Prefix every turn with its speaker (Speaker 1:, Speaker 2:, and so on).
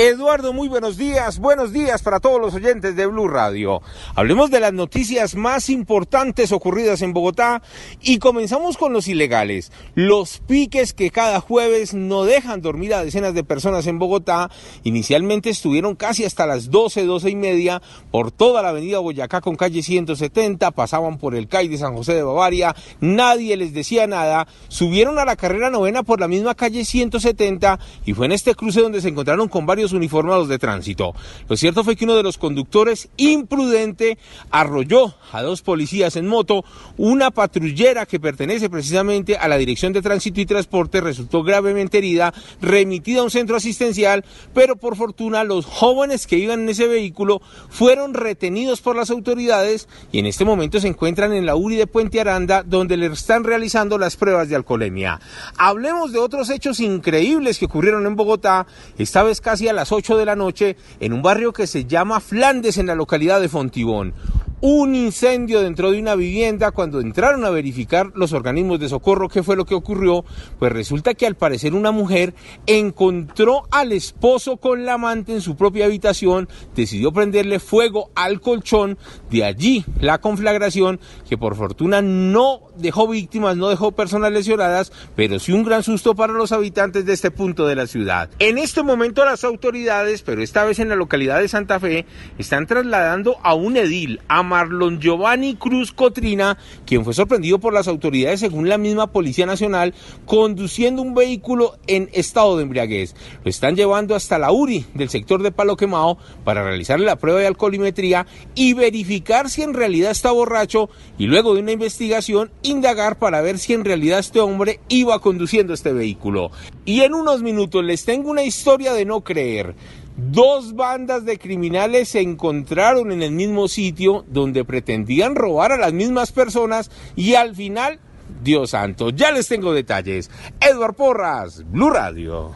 Speaker 1: Eduardo, muy buenos días. Buenos días para todos los oyentes de Blue Radio. Hablemos de las noticias más importantes ocurridas en Bogotá y comenzamos con los ilegales. Los piques que cada jueves no dejan dormir a decenas de personas en Bogotá. Inicialmente estuvieron casi hasta las 12, 12 y media por toda la avenida Boyacá con calle 170. Pasaban por el CAI de San José de Bavaria. Nadie les decía nada. Subieron a la carrera novena por la misma calle 170 y fue en este cruce donde se encontraron con varios uniformados de tránsito. Lo cierto fue que uno de los conductores, imprudente, arrolló a dos policías en moto. Una patrullera que pertenece precisamente a la Dirección de Tránsito y Transporte resultó gravemente herida, remitida a un centro asistencial, pero por fortuna los jóvenes que iban en ese vehículo fueron retenidos por las autoridades y en este momento se encuentran en la URI de Puente Aranda, donde le están realizando las pruebas de alcoholemia. Hablemos de otros hechos increíbles que ocurrieron en Bogotá, esta vez casi a las 8 de la noche en un barrio que se llama Flandes en la localidad de Fontibón un incendio dentro de una vivienda cuando entraron a verificar los organismos de socorro qué fue lo que ocurrió, pues resulta que al parecer una mujer encontró al esposo con la amante en su propia habitación, decidió prenderle fuego al colchón, de allí la conflagración que por fortuna no dejó víctimas, no dejó personas lesionadas, pero sí un gran susto para los habitantes de este punto de la ciudad. En este momento las autoridades, pero esta vez en la localidad de Santa Fe, están trasladando a un edil, a Marlon Giovanni Cruz Cotrina, quien fue sorprendido por las autoridades según la misma Policía Nacional, conduciendo un vehículo en estado de embriaguez. Lo están llevando hasta la URI del sector de Palo Quemado para realizarle la prueba de alcoholimetría y verificar si en realidad está borracho y luego de una investigación indagar para ver si en realidad este hombre iba conduciendo este vehículo. Y en unos minutos les tengo una historia de no creer. Dos bandas de criminales se encontraron en el mismo sitio donde pretendían robar a las mismas personas y al final, Dios santo, ya les tengo detalles. Edward Porras, Blue Radio.